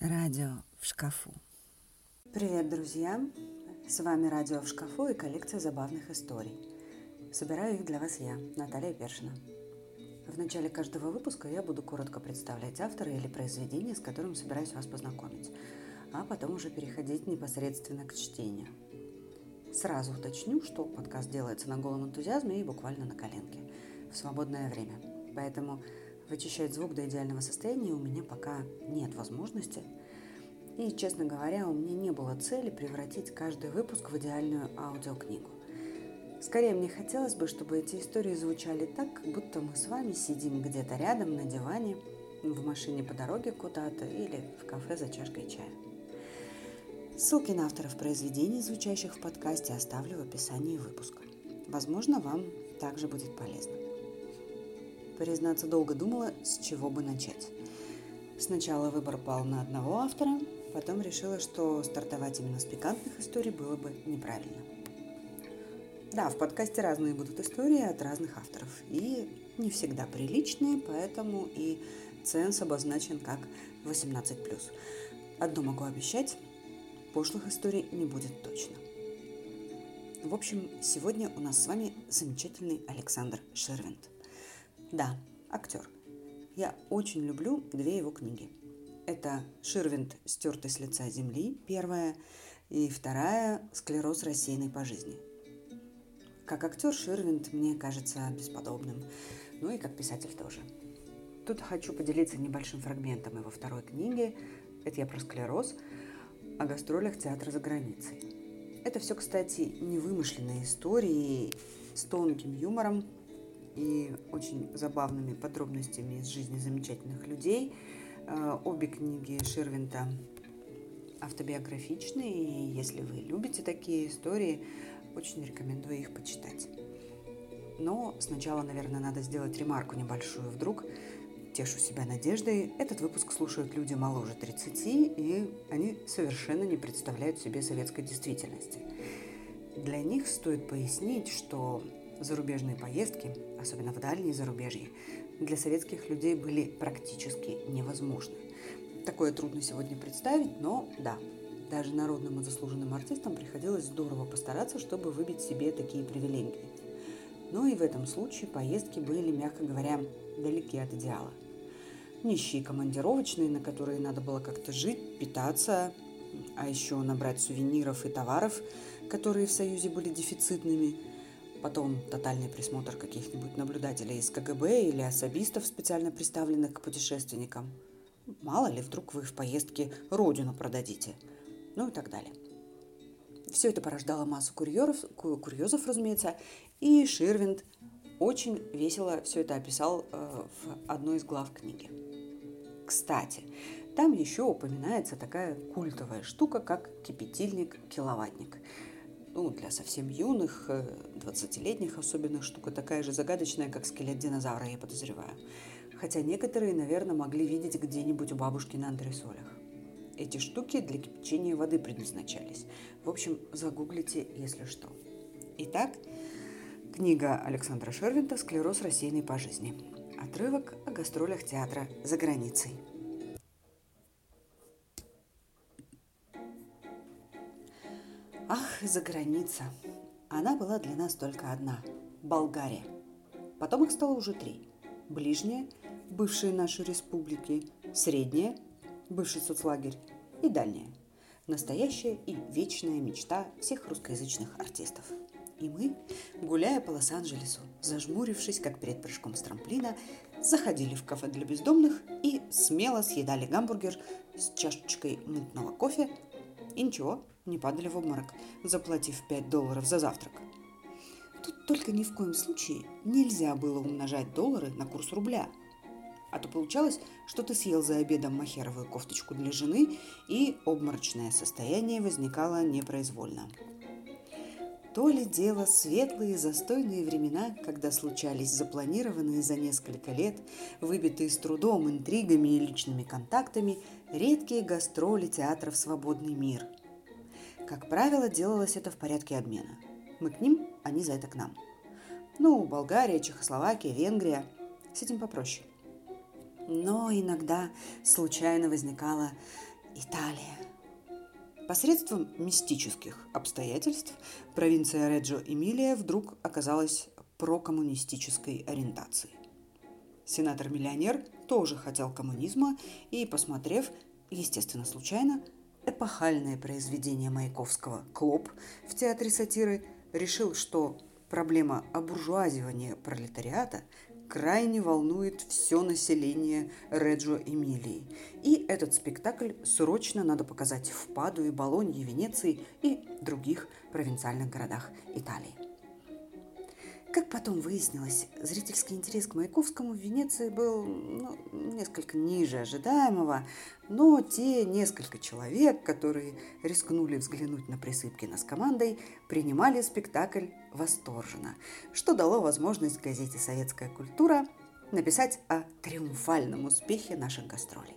Радио в шкафу. Привет, друзья! С вами «Радио в шкафу» и коллекция забавных историй. Собираю их для вас я, Наталья Першина. В начале каждого выпуска я буду коротко представлять автора или произведение, с которым собираюсь вас познакомить, а потом уже переходить непосредственно к чтению. Сразу уточню, что подкаст делается на голом энтузиазме и буквально на коленке, в свободное время. Поэтому вычищать звук до идеального состояния у меня пока нет возможности. И, честно говоря, у меня не было цели превратить каждый выпуск в идеальную аудиокнигу. Скорее, мне хотелось бы, чтобы эти истории звучали так, как будто мы с вами сидим где-то рядом на диване, в машине по дороге куда-то или в кафе за чашкой чая. Ссылки на авторов произведений, звучащих в подкасте, оставлю в описании выпуска. Возможно, вам также будет полезно. Признаться, долго думала, с чего бы начать. Сначала выбор пал на одного автора, потом решила, что стартовать именно с пикантных историй было бы неправильно. Да, в подкасте разные будут истории от разных авторов. И не всегда приличные, поэтому и ценз обозначен как 18+. Одно могу обещать, пошлых историй не будет точно. В общем, сегодня у нас с вами замечательный Александр Шервинт – да, актер. Я очень люблю две его книги. Это «Ширвинд. Стертый с лица земли» первая, и вторая «Склероз рассеянный по жизни». Как актер Ширвинд мне кажется бесподобным, ну и как писатель тоже. Тут хочу поделиться небольшим фрагментом его второй книги. Это я про склероз, о гастролях театра за границей. Это все, кстати, невымышленные истории с тонким юмором, и очень забавными подробностями из жизни замечательных людей. Э, обе книги Ширвинта автобиографичные, и если вы любите такие истории, очень рекомендую их почитать. Но сначала, наверное, надо сделать ремарку небольшую. Вдруг тешу себя надеждой. Этот выпуск слушают люди моложе 30, и они совершенно не представляют себе советской действительности. Для них стоит пояснить, что зарубежные поездки, особенно в дальние зарубежье, для советских людей были практически невозможны. Такое трудно сегодня представить, но да, даже народным и заслуженным артистам приходилось здорово постараться, чтобы выбить себе такие привилегии. Но и в этом случае поездки были, мягко говоря, далеки от идеала. Нищие командировочные, на которые надо было как-то жить, питаться, а еще набрать сувениров и товаров, которые в Союзе были дефицитными – потом тотальный присмотр каких-нибудь наблюдателей из КГБ или особистов, специально представленных к путешественникам. Мало ли, вдруг вы в поездке родину продадите. Ну и так далее. Все это порождало массу курьеров, курьезов, разумеется, и Ширвинд очень весело все это описал э, в одной из глав книги. Кстати, там еще упоминается такая культовая штука, как кипятильник-киловаттник – ну, для совсем юных, 20-летних э, особенно, штука такая же загадочная, как скелет динозавра, я подозреваю. Хотя некоторые, наверное, могли видеть где-нибудь у бабушки на антресолях. Эти штуки для кипячения воды предназначались. В общем, загуглите, если что. Итак, книга Александра Шервинта «Склероз рассеянный по жизни». Отрывок о гастролях театра за границей. Ах, за граница. Она была для нас только одна – Болгария. Потом их стало уже три. Ближняя – бывшие наши республики, средняя – бывший соцлагерь и дальняя – настоящая и вечная мечта всех русскоязычных артистов. И мы, гуляя по Лос-Анджелесу, зажмурившись, как перед прыжком с трамплина, заходили в кафе для бездомных и смело съедали гамбургер с чашечкой мутного кофе и ничего, не падали в обморок, заплатив 5 долларов за завтрак. Тут только ни в коем случае нельзя было умножать доллары на курс рубля. А то получалось, что ты съел за обедом махеровую кофточку для жены, и обморочное состояние возникало непроизвольно. То ли дело светлые застойные времена, когда случались запланированные за несколько лет, выбитые с трудом интригами и личными контактами, редкие гастроли театров «Свободный мир», как правило, делалось это в порядке обмена. Мы к ним, они за это к нам. Ну, Болгария, Чехословакия, Венгрия. С этим попроще. Но иногда случайно возникала Италия. Посредством мистических обстоятельств провинция Реджо-Эмилия вдруг оказалась прокоммунистической ориентации. Сенатор-миллионер тоже хотел коммунизма и, посмотрев, естественно, случайно, эпохальное произведение Маяковского «Клоп» в театре сатиры, решил, что проблема обуржуазивания пролетариата крайне волнует все население Реджо Эмилии. И этот спектакль срочно надо показать в Падуе, Болонье, Венеции и других провинциальных городах Италии. Как потом выяснилось, зрительский интерес к Маяковскому в Венеции был ну, несколько ниже ожидаемого, но те несколько человек, которые рискнули взглянуть на Присыпкина с командой, принимали спектакль восторженно, что дало возможность газете «Советская культура» написать о триумфальном успехе наших гастролей.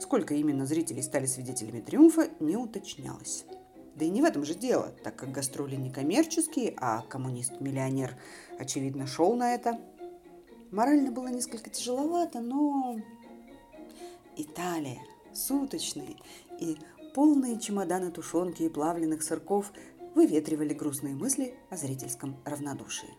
Сколько именно зрителей стали свидетелями триумфа, не уточнялось. Да и не в этом же дело, так как гастроли не коммерческие, а коммунист-миллионер, очевидно, шел на это. Морально было несколько тяжеловато, но Италия, суточные и полные чемоданы тушенки и плавленных сырков выветривали грустные мысли о зрительском равнодушии.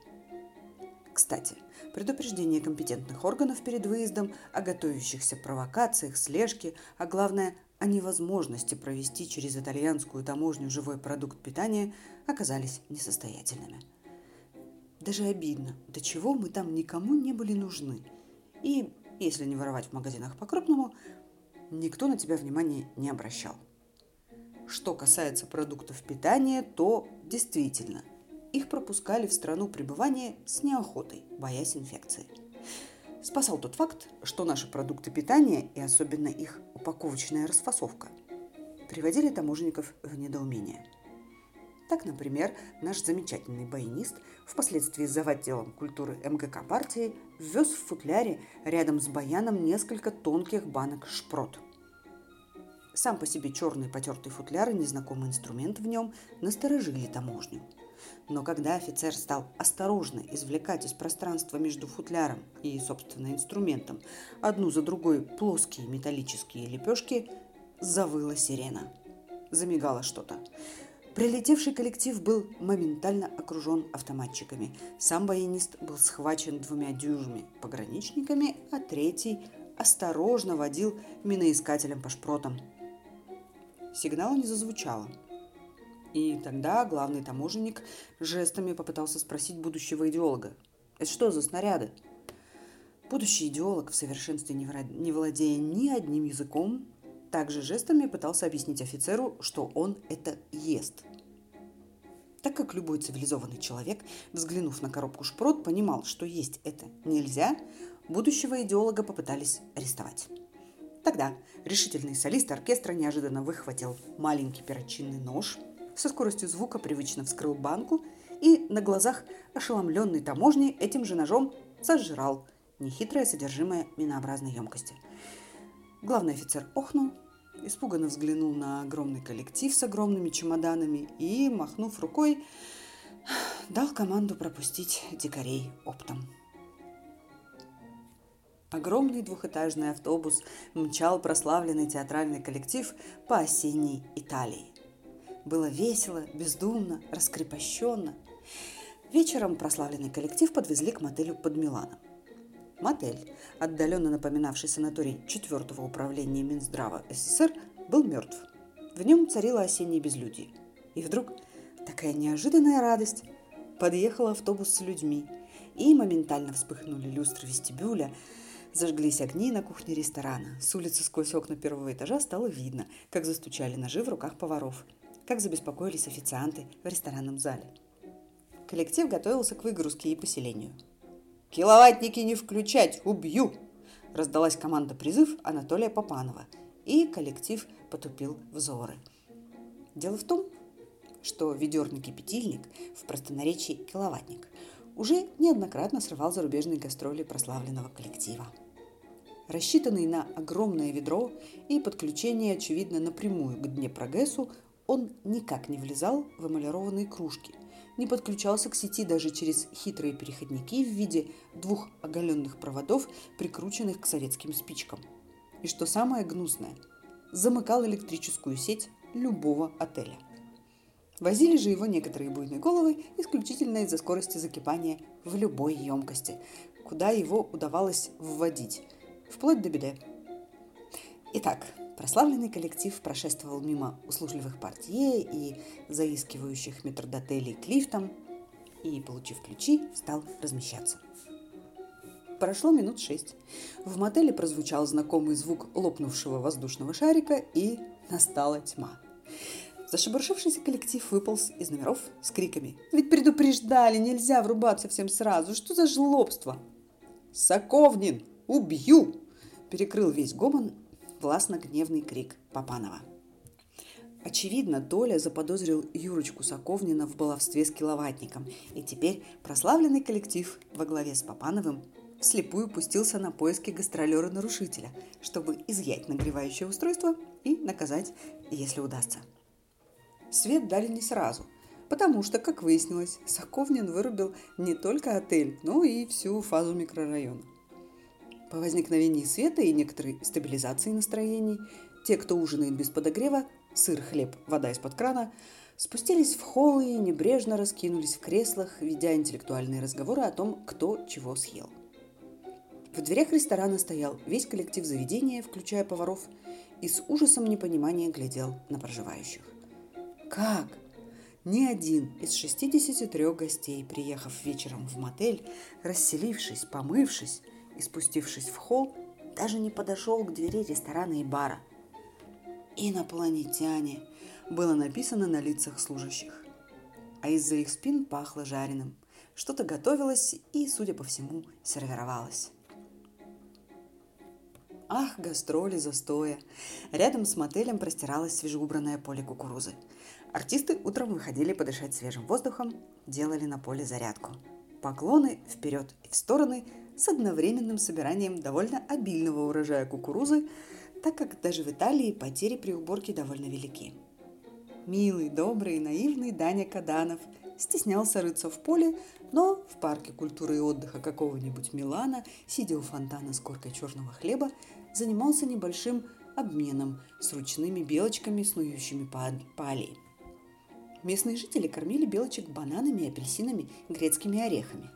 Кстати, предупреждение компетентных органов перед выездом о готовящихся провокациях, слежке, а главное о невозможности провести через итальянскую таможню живой продукт питания оказались несостоятельными. Даже обидно, до чего мы там никому не были нужны. И, если не воровать в магазинах по-крупному, никто на тебя внимания не обращал. Что касается продуктов питания, то действительно, их пропускали в страну пребывания с неохотой, боясь инфекции – спасал тот факт, что наши продукты питания и особенно их упаковочная расфасовка приводили таможенников в недоумение. Так, например, наш замечательный баянист, впоследствии зав. отделом культуры МГК партии, ввез в футляре рядом с баяном несколько тонких банок шпрот. Сам по себе черный потертый футляр и незнакомый инструмент в нем насторожили таможню – но когда офицер стал осторожно извлекать из пространства между футляром и, собственно, инструментом одну за другой плоские металлические лепешки, завыла сирена. Замигало что-то. Прилетевший коллектив был моментально окружен автоматчиками. Сам баянист был схвачен двумя дюжими пограничниками, а третий осторожно водил миноискателем по шпротам. Сигнала не зазвучало – и тогда главный таможенник жестами попытался спросить будущего идеолога. «Это что за снаряды?» Будущий идеолог, в совершенстве не владея ни одним языком, также жестами пытался объяснить офицеру, что он это ест. Так как любой цивилизованный человек, взглянув на коробку шпрот, понимал, что есть это нельзя, будущего идеолога попытались арестовать. Тогда решительный солист оркестра неожиданно выхватил маленький перочинный нож – со скоростью звука привычно вскрыл банку и на глазах ошеломленной таможни этим же ножом сожрал нехитрое содержимое минообразной емкости. Главный офицер охнул, испуганно взглянул на огромный коллектив с огромными чемоданами и, махнув рукой, дал команду пропустить дикарей оптом. Огромный двухэтажный автобус мчал прославленный театральный коллектив по осенней Италии. Было весело, бездумно, раскрепощенно. Вечером прославленный коллектив подвезли к мотелю под Миланом. Мотель, отдаленно напоминавший санаторий 4 управления Минздрава СССР, был мертв. В нем царило осеннее безлюдие. И вдруг такая неожиданная радость. Подъехал автобус с людьми, и моментально вспыхнули люстры вестибюля, Зажглись огни на кухне ресторана. С улицы сквозь окна первого этажа стало видно, как застучали ножи в руках поваров как забеспокоились официанты в ресторанном зале. Коллектив готовился к выгрузке и поселению. «Киловаттники не включать! Убью!» Раздалась команда призыв Анатолия Попанова, и коллектив потупил взоры. Дело в том, что ведерный кипятильник, в простонаречии киловаттник, уже неоднократно срывал зарубежные гастроли прославленного коллектива. Рассчитанный на огромное ведро и подключение, очевидно, напрямую к Днепрогэсу, он никак не влезал в эмалированные кружки, не подключался к сети даже через хитрые переходники в виде двух оголенных проводов, прикрученных к советским спичкам. И что самое гнусное, замыкал электрическую сеть любого отеля. Возили же его некоторые буйные головы исключительно из-за скорости закипания в любой емкости, куда его удавалось вводить, вплоть до беды. Итак, прославленный коллектив прошествовал мимо услужливых портье и заискивающих метрдотелей к лифтам и, получив ключи, стал размещаться. Прошло минут шесть. В мотеле прозвучал знакомый звук лопнувшего воздушного шарика, и настала тьма. Зашебуршившийся коллектив выполз из номеров с криками. «Ведь предупреждали, нельзя врубаться всем сразу! Что за жлобство?» «Соковнин! Убью!» перекрыл весь гомон властно-гневный крик Папанова. Очевидно, Толя заподозрил Юрочку Соковнина в баловстве с киловаттником, и теперь прославленный коллектив во главе с Папановым слепую пустился на поиски гастролера-нарушителя, чтобы изъять нагревающее устройство и наказать, если удастся. Свет дали не сразу, потому что, как выяснилось, Соковнин вырубил не только отель, но и всю фазу микрорайона. По возникновении света и некоторой стабилизации настроений, те, кто ужинает без подогрева, сыр, хлеб, вода из-под крана, спустились в холл и небрежно раскинулись в креслах, ведя интеллектуальные разговоры о том, кто чего съел. В дверях ресторана стоял весь коллектив заведения, включая поваров, и с ужасом непонимания глядел на проживающих. Как? Ни один из 63 гостей, приехав вечером в мотель, расселившись, помывшись и спустившись в холл, даже не подошел к двери ресторана и бара. «Инопланетяне» было написано на лицах служащих. А из-за их спин пахло жареным. Что-то готовилось и, судя по всему, сервировалось. Ах, гастроли застоя! Рядом с мотелем простиралось свежеубранное поле кукурузы – Артисты утром выходили подышать свежим воздухом, делали на поле зарядку. Поклоны вперед и в стороны с одновременным собиранием довольно обильного урожая кукурузы, так как даже в Италии потери при уборке довольно велики. Милый, добрый, наивный Даня Каданов стеснялся рыться в поле, но в парке культуры и отдыха какого-нибудь Милана, сидя у фонтана с коркой черного хлеба, занимался небольшим обменом с ручными белочками, снующими по, по. Местные жители кормили белочек бананами, апельсинами, грецкими орехами.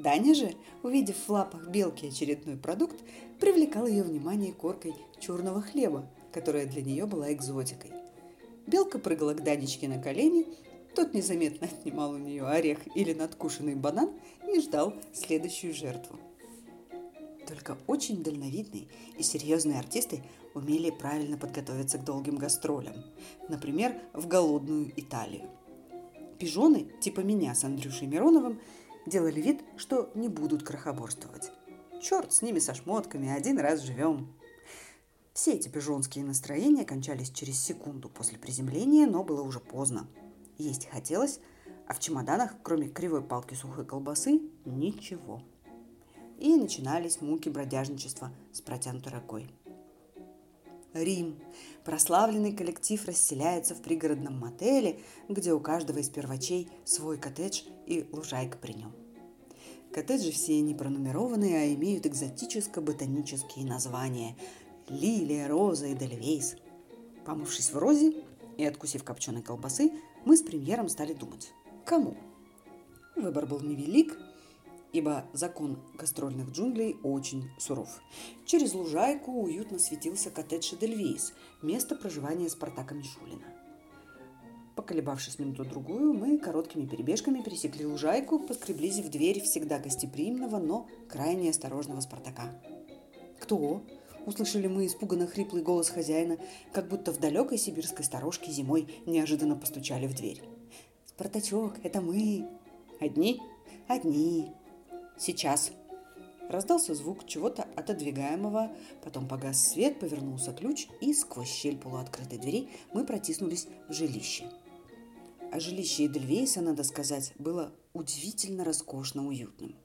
Даня же, увидев в лапах белки очередной продукт, привлекал ее внимание коркой черного хлеба, которая для нее была экзотикой. Белка прыгала к Данечке на колени, тот незаметно отнимал у нее орех или надкушенный банан и ждал следующую жертву. Только очень дальновидные и серьезные артисты умели правильно подготовиться к долгим гастролям, например, в голодную Италию. Пижоны, типа меня с Андрюшей Мироновым, делали вид, что не будут крохоборствовать. Черт с ними со шмотками, один раз живем. Все эти пижонские настроения кончались через секунду после приземления, но было уже поздно. Есть хотелось, а в чемоданах, кроме кривой палки сухой колбасы, ничего. И начинались муки бродяжничества с протянутой рукой. Рим. Прославленный коллектив расселяется в пригородном мотеле, где у каждого из первачей свой коттедж и лужайка при нем. Коттеджи все не пронумерованные, а имеют экзотическо-ботанические названия – лилия, роза и дельвейс. Помывшись в розе и откусив копченой колбасы, мы с премьером стали думать – кому? Выбор был невелик – ибо закон гастрольных джунглей очень суров. Через лужайку уютно светился коттедж Эдельвейс, место проживания Спартака Мишулина. Поколебавшись минуту-другую, мы короткими перебежками пересекли лужайку, поскреблись в дверь всегда гостеприимного, но крайне осторожного Спартака. «Кто?» – услышали мы испуганно хриплый голос хозяина, как будто в далекой сибирской сторожке зимой неожиданно постучали в дверь. «Спартачок, это мы!» «Одни?» «Одни!» Сейчас!» Раздался звук чего-то отодвигаемого, потом погас свет, повернулся ключ, и сквозь щель полуоткрытой двери мы протиснулись в жилище. А жилище Эдельвейса, надо сказать, было удивительно роскошно уютным.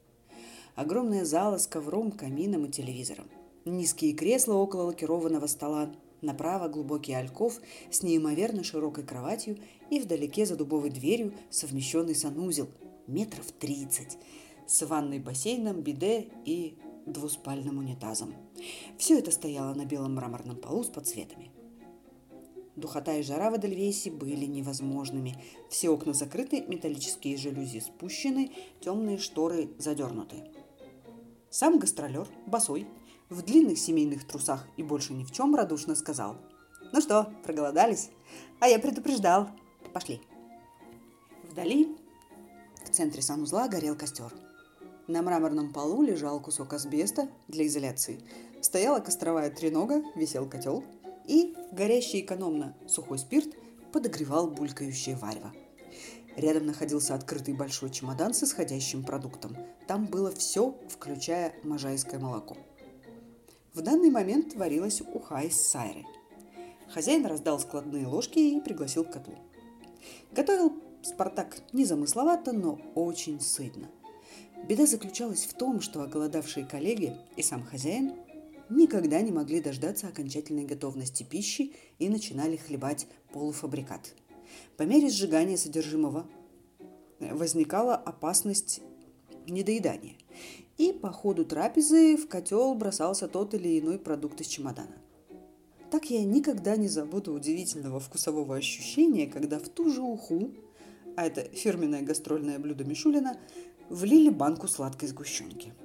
Огромная зала с ковром, камином и телевизором. Низкие кресла около лакированного стола, направо глубокий альков с неимоверно широкой кроватью и вдалеке за дубовой дверью совмещенный санузел метров тридцать – с ванной бассейном, биде и двуспальным унитазом. Все это стояло на белом мраморном полу с подсветами. Духота и жара в Эдельвейсе были невозможными. Все окна закрыты, металлические жалюзи спущены, темные шторы задернуты. Сам гастролер, босой, в длинных семейных трусах и больше ни в чем радушно сказал. «Ну что, проголодались? А я предупреждал. Пошли». Вдали, в центре санузла, горел костер. На мраморном полу лежал кусок асбеста для изоляции. Стояла костровая тренога, висел котел – и горящий экономно сухой спирт подогревал булькающее варево. Рядом находился открытый большой чемодан с исходящим продуктом. Там было все, включая можайское молоко. В данный момент варилась уха из сайры. Хозяин раздал складные ложки и пригласил к котлу. Готовил Спартак незамысловато, но очень сытно. Беда заключалась в том, что оголодавшие коллеги и сам хозяин никогда не могли дождаться окончательной готовности пищи и начинали хлебать полуфабрикат. По мере сжигания содержимого возникала опасность недоедания, и по ходу трапезы в котел бросался тот или иной продукт из чемодана. Так я никогда не забуду удивительного вкусового ощущения, когда в ту же уху, а это фирменное гастрольное блюдо Мишулина, влили банку сладкой сгущенки –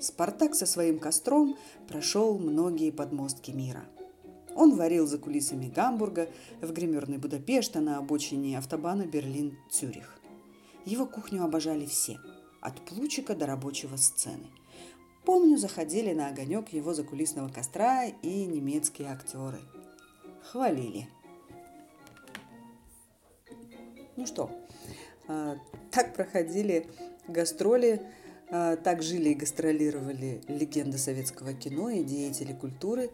Спартак со своим костром прошел многие подмостки мира. Он варил за кулисами Гамбурга, в гримерной Будапешта на обочине автобана Берлин-Цюрих. Его кухню обожали все, от плучика до рабочего сцены. Помню, заходили на огонек его закулисного костра и немецкие актеры. Хвалили. Ну что, так проходили гастроли а, так жили и гастролировали легенды советского кино и деятели культуры.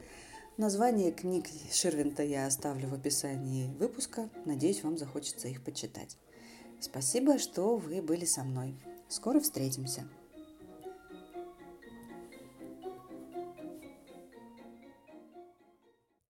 Название книг Шервинта я оставлю в описании выпуска. Надеюсь, вам захочется их почитать. Спасибо, что вы были со мной. Скоро встретимся.